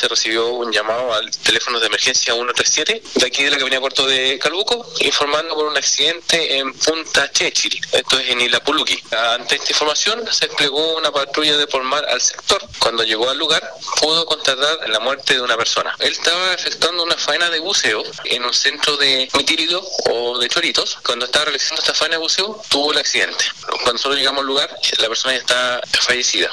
se recibió un llamado al teléfono de emergencia 137 de aquí de la capital Puerto de Calbuco, informando por un accidente en Punta Chechil, esto es en Ilapuluqui. Ante esta información se desplegó una patrulla de Polmar al sector. Cuando llegó al lugar pudo constatar la muerte de una persona. Él estaba efectuando una faena de buceo en un centro de mitírido o de choritos. Cuando estaba realizando esta faena de buceo tuvo el accidente. Cuando nosotros llegamos al lugar la persona ya está fallecida.